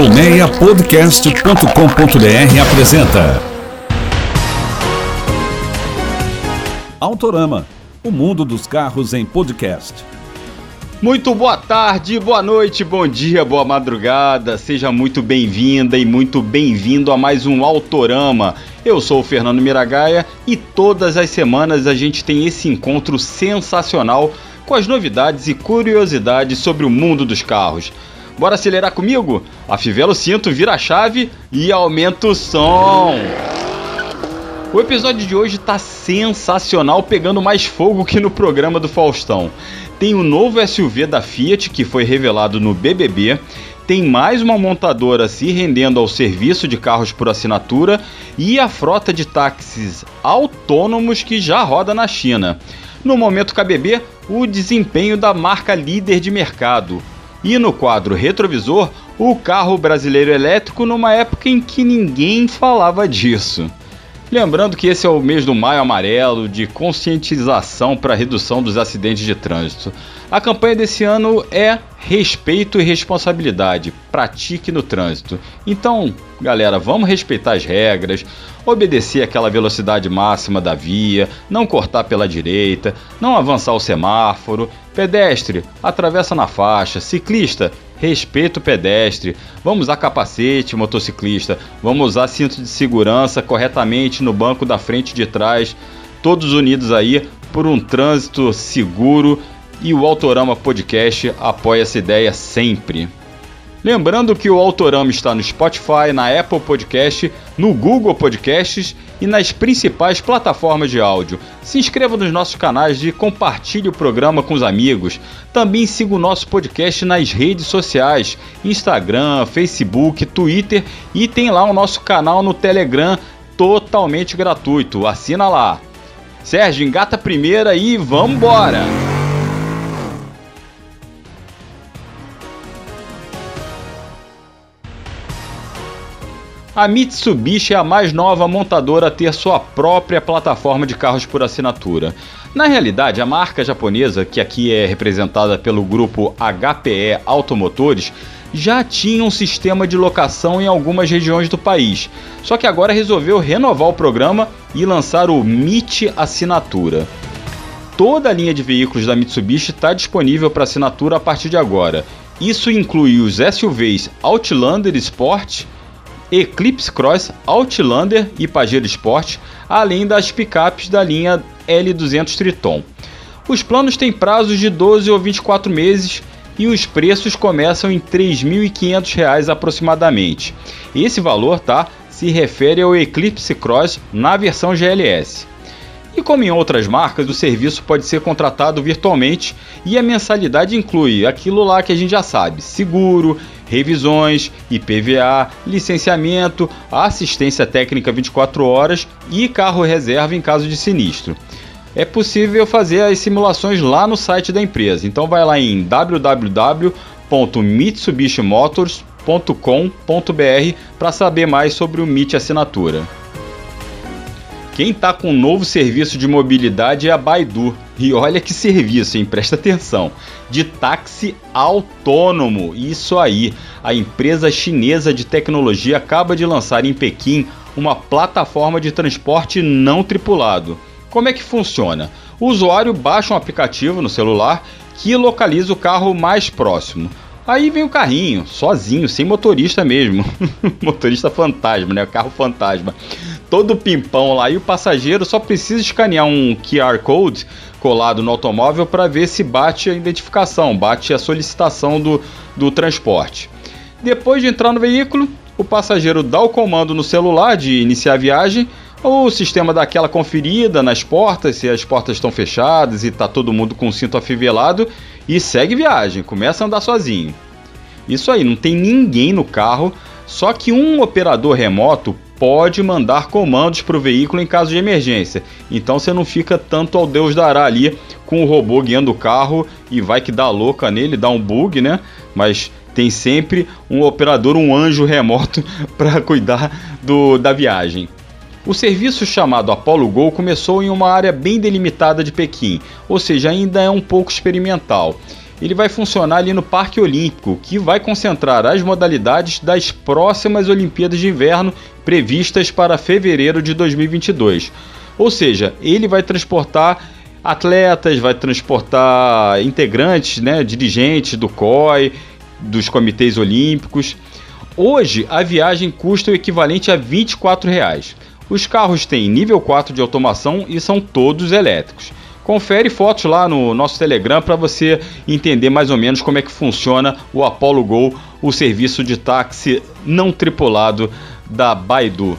Colmeiapodcast.com.br apresenta Autorama, o mundo dos carros em podcast. Muito boa tarde, boa noite, bom dia, boa madrugada. Seja muito bem-vinda e muito bem-vindo a mais um Autorama. Eu sou o Fernando Miragaia e todas as semanas a gente tem esse encontro sensacional com as novidades e curiosidades sobre o mundo dos carros. Bora acelerar comigo? Afivela o cinto, vira a chave e aumenta o som. O episódio de hoje tá sensacional, pegando mais fogo que no programa do Faustão. Tem o novo SUV da Fiat que foi revelado no BBB, tem mais uma montadora se rendendo ao serviço de carros por assinatura e a frota de táxis autônomos que já roda na China. No momento KBB, o desempenho da marca líder de mercado, e no quadro retrovisor, o carro brasileiro elétrico numa época em que ninguém falava disso. Lembrando que esse é o mês do Maio Amarelo de conscientização para redução dos acidentes de trânsito. A campanha desse ano é Respeito e Responsabilidade. Pratique no trânsito. Então, galera, vamos respeitar as regras, obedecer aquela velocidade máxima da via, não cortar pela direita, não avançar o semáforo, pedestre, atravessa na faixa, ciclista, respeita o pedestre, vamos usar capacete, motociclista, vamos usar cinto de segurança corretamente no banco da frente e de trás, todos unidos aí por um trânsito seguro. E o Autorama Podcast apoia essa ideia sempre. Lembrando que o Autorama está no Spotify, na Apple Podcast, no Google Podcasts e nas principais plataformas de áudio. Se inscreva nos nossos canais e compartilhe o programa com os amigos. Também siga o nosso podcast nas redes sociais: Instagram, Facebook, Twitter e tem lá o nosso canal no Telegram totalmente gratuito. Assina lá. Sérgio, engata a primeira e vambora! A Mitsubishi é a mais nova montadora a ter sua própria plataforma de carros por assinatura. Na realidade, a marca japonesa, que aqui é representada pelo grupo HPE Automotores, já tinha um sistema de locação em algumas regiões do país, só que agora resolveu renovar o programa e lançar o MIT Assinatura. Toda a linha de veículos da Mitsubishi está disponível para assinatura a partir de agora. Isso inclui os SUVs Outlander Sport Eclipse Cross, Outlander e Pajero Sport, além das picapes da linha L200 Triton. Os planos têm prazos de 12 ou 24 meses e os preços começam em R$ 3.500 aproximadamente. Esse valor tá, se refere ao Eclipse Cross na versão GLS. E como em outras marcas, o serviço pode ser contratado virtualmente e a mensalidade inclui aquilo lá que a gente já sabe: seguro, revisões, IPVA, licenciamento, assistência técnica 24 horas e carro reserva em caso de sinistro. É possível fazer as simulações lá no site da empresa. Então vai lá em www.mitsubishimotors.com.br para saber mais sobre o MIT Assinatura. Quem está com um novo serviço de mobilidade é a Baidu. E olha que serviço, hein? Presta atenção. De táxi autônomo. Isso aí. A empresa chinesa de tecnologia acaba de lançar em Pequim uma plataforma de transporte não tripulado. Como é que funciona? O usuário baixa um aplicativo no celular que localiza o carro mais próximo. Aí vem o carrinho, sozinho, sem motorista mesmo. motorista fantasma, né? Carro fantasma todo pimpão lá e o passageiro só precisa escanear um QR Code colado no automóvel para ver se bate a identificação, bate a solicitação do, do transporte. Depois de entrar no veículo, o passageiro dá o comando no celular de iniciar a viagem, o sistema dá aquela conferida nas portas, se as portas estão fechadas e está todo mundo com o cinto afivelado e segue viagem, começa a andar sozinho. Isso aí, não tem ninguém no carro, só que um operador remoto pode mandar comandos para o veículo em caso de emergência. Então você não fica tanto ao Deus dará ali com o robô guiando o carro e vai que dá louca nele, dá um bug, né? Mas tem sempre um operador, um anjo remoto para cuidar do, da viagem. O serviço chamado Apollo Go começou em uma área bem delimitada de Pequim, ou seja, ainda é um pouco experimental. ele vai funcionar ali no Parque Olímpico, que vai concentrar as modalidades das próximas Olimpíadas de Inverno previstas para fevereiro de 2022. Ou seja, ele vai transportar atletas, vai transportar integrantes, né, dirigentes do COI, dos comitês olímpicos. Hoje, a viagem custa o equivalente a 24 reais. Os carros têm nível 4 de automação e são todos elétricos. Confere fotos lá no nosso Telegram para você entender mais ou menos como é que funciona o Apollo Go, o serviço de táxi não tripulado da Baidu.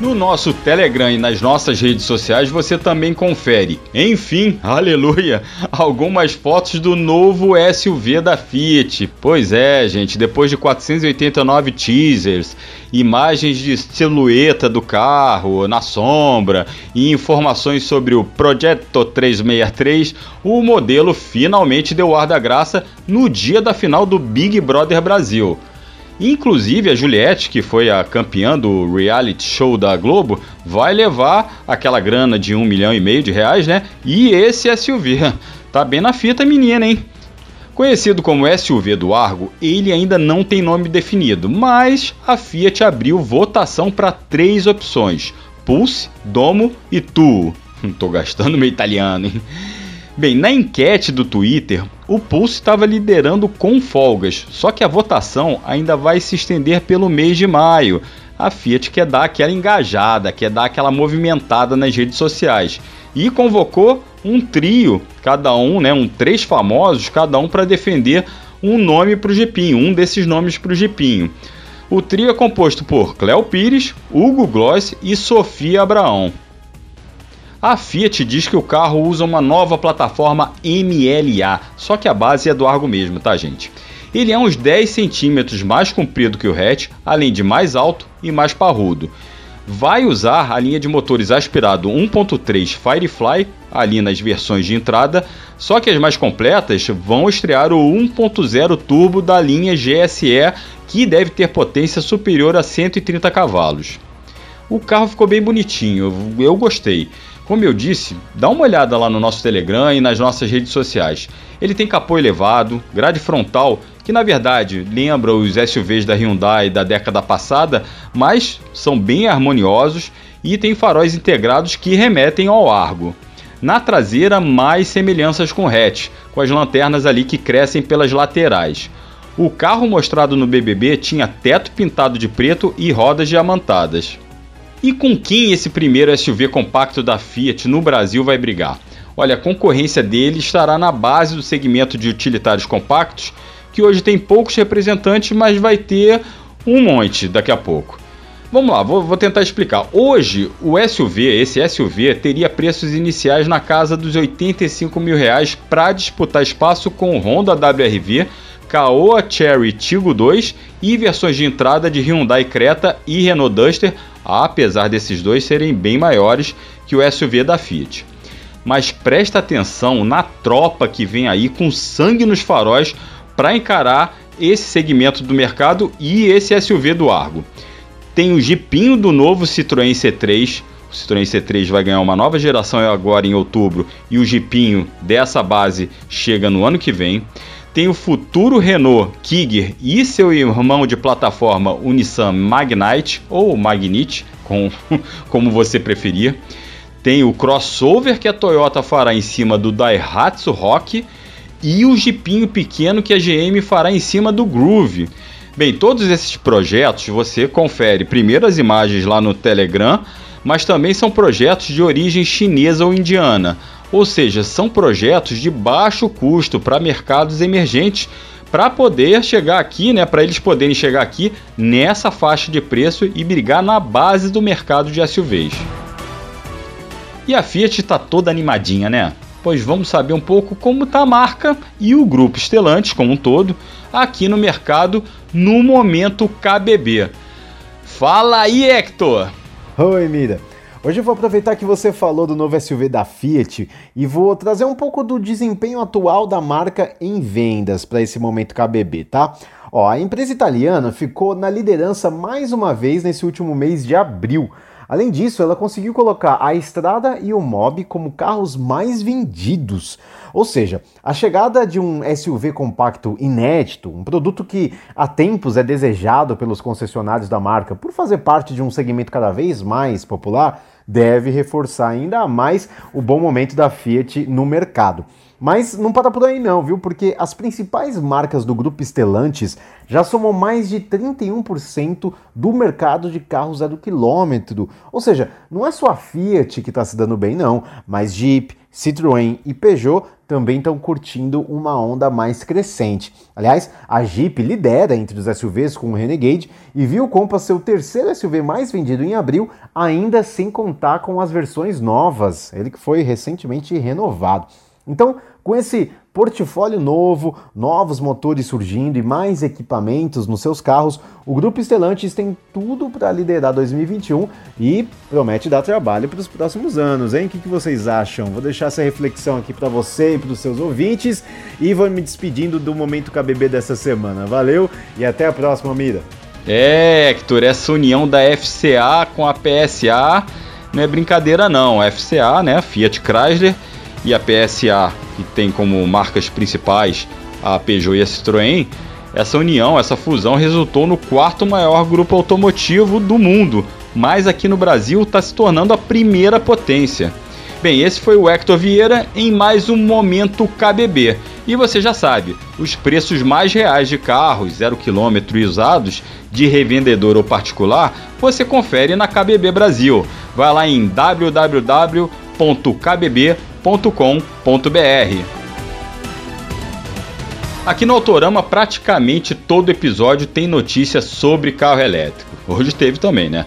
No nosso Telegram e nas nossas redes sociais você também confere, enfim, aleluia, algumas fotos do novo SUV da Fiat. Pois é, gente, depois de 489 teasers, imagens de silhueta do carro na sombra e informações sobre o Progetto 363, o modelo finalmente deu ar da graça no dia da final do Big Brother Brasil. Inclusive a Juliette, que foi a campeã do reality show da Globo, vai levar aquela grana de um milhão e meio de reais, né? E esse SUV. Tá bem na fita, menina, hein? Conhecido como SUV do Argo, ele ainda não tem nome definido, mas a Fiat abriu votação para três opções: Pulse, Domo e Tuo. Tô gastando meu italiano, hein? Bem, na enquete do Twitter, o Pulse estava liderando com folgas, só que a votação ainda vai se estender pelo mês de maio. A Fiat quer dar aquela engajada, quer dar aquela movimentada nas redes sociais e convocou um trio, cada um, né, um três famosos, cada um para defender um nome para o Jepinho, um desses nomes para o Jepinho. O trio é composto por Cléo Pires, Hugo Gloss e Sofia Abraão. A Fiat diz que o carro usa uma nova plataforma MLA, só que a base é do Argo mesmo, tá gente? Ele é uns 10 centímetros mais comprido que o hatch, além de mais alto e mais parrudo. Vai usar a linha de motores aspirado 1.3 Firefly ali nas versões de entrada, só que as mais completas vão estrear o 1.0 turbo da linha GSE, que deve ter potência superior a 130 cavalos. O carro ficou bem bonitinho, eu gostei. Como eu disse, dá uma olhada lá no nosso Telegram e nas nossas redes sociais. Ele tem capô elevado, grade frontal, que na verdade lembra os SUVs da Hyundai da década passada, mas são bem harmoniosos e tem faróis integrados que remetem ao Argo. Na traseira, mais semelhanças com o hatch, com as lanternas ali que crescem pelas laterais. O carro mostrado no BBB tinha teto pintado de preto e rodas diamantadas. E com quem esse primeiro SUV compacto da Fiat no Brasil vai brigar? Olha, a concorrência dele estará na base do segmento de utilitários compactos, que hoje tem poucos representantes, mas vai ter um monte daqui a pouco. Vamos lá, vou, vou, tentar explicar. Hoje, o SUV, esse SUV, teria preços iniciais na casa dos 85 mil reais para disputar espaço com o Honda WRV, Caoa Cherry Tiggo 2 e versões de entrada de Hyundai Creta e Renault Duster apesar desses dois serem bem maiores que o SUV da Fiat. Mas presta atenção na tropa que vem aí com sangue nos faróis para encarar esse segmento do mercado e esse SUV do Argo. Tem o Jeepinho do novo Citroën C3. O Citroën C3 vai ganhar uma nova geração agora em outubro e o Jeepinho dessa base chega no ano que vem tem o futuro Renault Kiger e seu irmão de plataforma o Nissan Magnite ou Magnite, com, como você preferir. Tem o crossover que a Toyota fará em cima do Daihatsu Rock e o jipinho pequeno que a GM fará em cima do Groove. Bem, todos esses projetos você confere primeiro as imagens lá no Telegram, mas também são projetos de origem chinesa ou indiana. Ou seja, são projetos de baixo custo para mercados emergentes para poder chegar aqui, né, para eles poderem chegar aqui nessa faixa de preço e brigar na base do mercado de SUVs. E a Fiat está toda animadinha, né? Pois vamos saber um pouco como está a marca e o grupo Stellantis como um todo aqui no mercado no momento KBB. Fala aí, Hector! Oi, Mira. Hoje eu vou aproveitar que você falou do novo SUV da Fiat e vou trazer um pouco do desempenho atual da marca em vendas para esse momento KBB, tá? Ó, a empresa italiana ficou na liderança mais uma vez nesse último mês de abril. Além disso, ela conseguiu colocar a Estrada e o Mob como carros mais vendidos. Ou seja, a chegada de um SUV compacto inédito, um produto que há tempos é desejado pelos concessionários da marca por fazer parte de um segmento cada vez mais popular, deve reforçar ainda mais o bom momento da Fiat no mercado. Mas não para por aí não, viu? Porque as principais marcas do grupo Stellantis já somam mais de 31% do mercado de carros zero quilômetro. Ou seja, não é só a Fiat que está se dando bem não, mas Jeep, Citroën e Peugeot também estão curtindo uma onda mais crescente. Aliás, a Jeep lidera entre os SUVs com o Renegade e viu o Compass ser o terceiro SUV mais vendido em abril, ainda sem contar com as versões novas, ele que foi recentemente renovado. Então, com esse portfólio novo, novos motores surgindo e mais equipamentos nos seus carros, o Grupo Stellantis tem tudo para liderar 2021 e promete dar trabalho para os próximos anos, hein? O que, que vocês acham? Vou deixar essa reflexão aqui para você e para os seus ouvintes e vou me despedindo do Momento KBB dessa semana. Valeu e até a próxima, Mira! É, Hector, essa união da FCA com a PSA não é brincadeira não. A FCA, né, Fiat Chrysler e a PSA, que tem como marcas principais a Peugeot e a Citroën, essa união, essa fusão resultou no quarto maior grupo automotivo do mundo, mas aqui no Brasil está se tornando a primeira potência. Bem, esse foi o Hector Vieira em mais um Momento KBB. E você já sabe, os preços mais reais de carros zero quilômetro e usados, de revendedor ou particular, você confere na KBB Brasil. Vai lá em www.kbb.com autorama.com.br. Aqui no Autorama, praticamente todo episódio tem notícia sobre carro elétrico. Hoje teve também, né?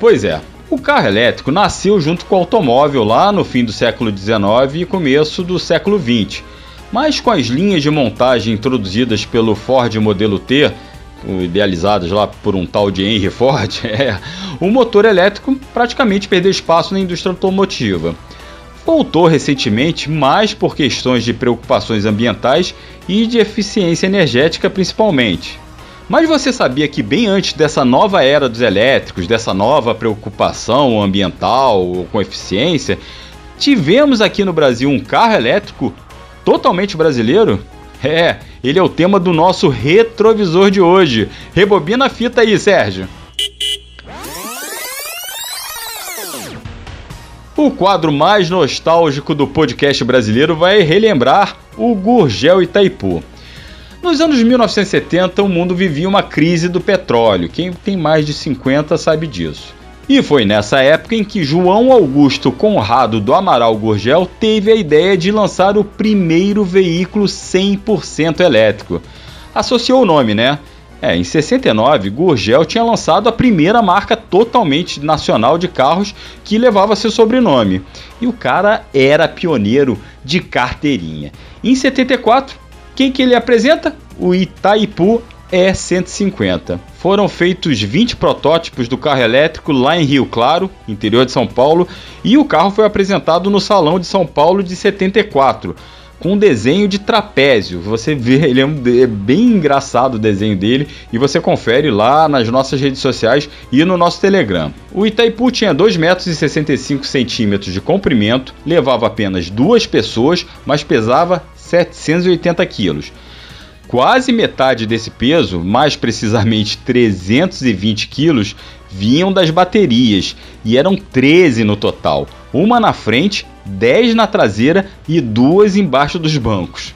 Pois é, o carro elétrico nasceu junto com o automóvel lá no fim do século XIX e começo do século XX. Mas com as linhas de montagem introduzidas pelo Ford modelo T, idealizadas lá por um tal de Henry Ford, é, o motor elétrico praticamente perdeu espaço na indústria automotiva voltou recentemente mais por questões de preocupações ambientais e de eficiência energética principalmente. Mas você sabia que bem antes dessa nova era dos elétricos, dessa nova preocupação ambiental com eficiência, tivemos aqui no Brasil um carro elétrico totalmente brasileiro? É, ele é o tema do nosso retrovisor de hoje. Rebobina a fita aí, Sérgio. O quadro mais nostálgico do podcast brasileiro vai relembrar o Gurgel Itaipu. Nos anos 1970, o mundo vivia uma crise do petróleo. Quem tem mais de 50 sabe disso. E foi nessa época em que João Augusto Conrado do Amaral Gurgel teve a ideia de lançar o primeiro veículo 100% elétrico. Associou o nome, né? É, em 69, Gurgel tinha lançado a primeira marca totalmente nacional de carros que levava seu sobrenome. E o cara era pioneiro de carteirinha. Em 74, quem que ele apresenta? O Itaipu E150. Foram feitos 20 protótipos do carro elétrico lá em Rio Claro, interior de São Paulo, e o carro foi apresentado no Salão de São Paulo de 74 com desenho de trapézio. Você vê, ele é, um, é, bem engraçado o desenho dele e você confere lá nas nossas redes sociais e no nosso Telegram. O Itaipu tinha 2,65 metros centímetros de comprimento, levava apenas duas pessoas, mas pesava 780 quilos. Quase metade desse peso, mais precisamente 320 quilos, vinham das baterias e eram 13 no total, uma na frente 10 na traseira e duas embaixo dos bancos.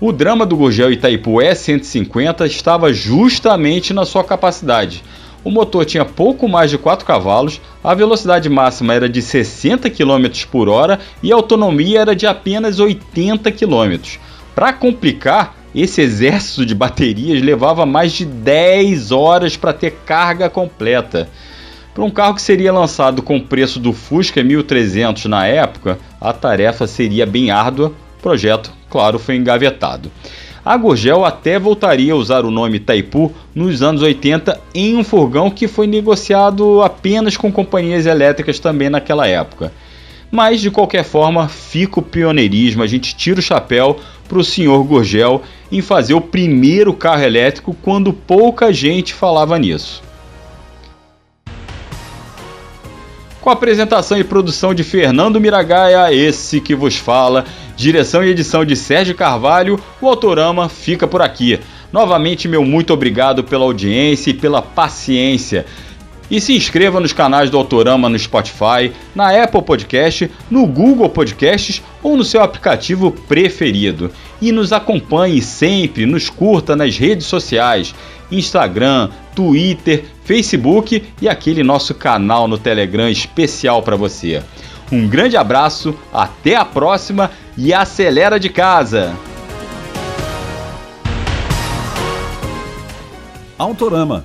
O drama do Gurgel Itaipu E150 estava justamente na sua capacidade. O motor tinha pouco mais de 4 cavalos, a velocidade máxima era de 60 km por hora e a autonomia era de apenas 80 km. Para complicar, esse exército de baterias levava mais de 10 horas para ter carga completa. Para um carro que seria lançado com o preço do Fusca 1300 na época, a tarefa seria bem árdua. O projeto, claro, foi engavetado. A Gurgel até voltaria a usar o nome Taipu nos anos 80 em um furgão que foi negociado apenas com companhias elétricas também naquela época. Mas de qualquer forma, fica o pioneirismo, a gente tira o chapéu para o senhor Gurgel em fazer o primeiro carro elétrico quando pouca gente falava nisso. Com a apresentação e produção de Fernando Miragaia, esse que vos fala, direção e edição de Sérgio Carvalho, o Autorama fica por aqui. Novamente, meu muito obrigado pela audiência e pela paciência. E se inscreva nos canais do Autorama no Spotify, na Apple Podcast, no Google Podcasts ou no seu aplicativo preferido. E nos acompanhe sempre, nos curta nas redes sociais, Instagram, Twitter, Facebook e aquele nosso canal no Telegram especial para você. Um grande abraço, até a próxima e acelera de casa! Autorama,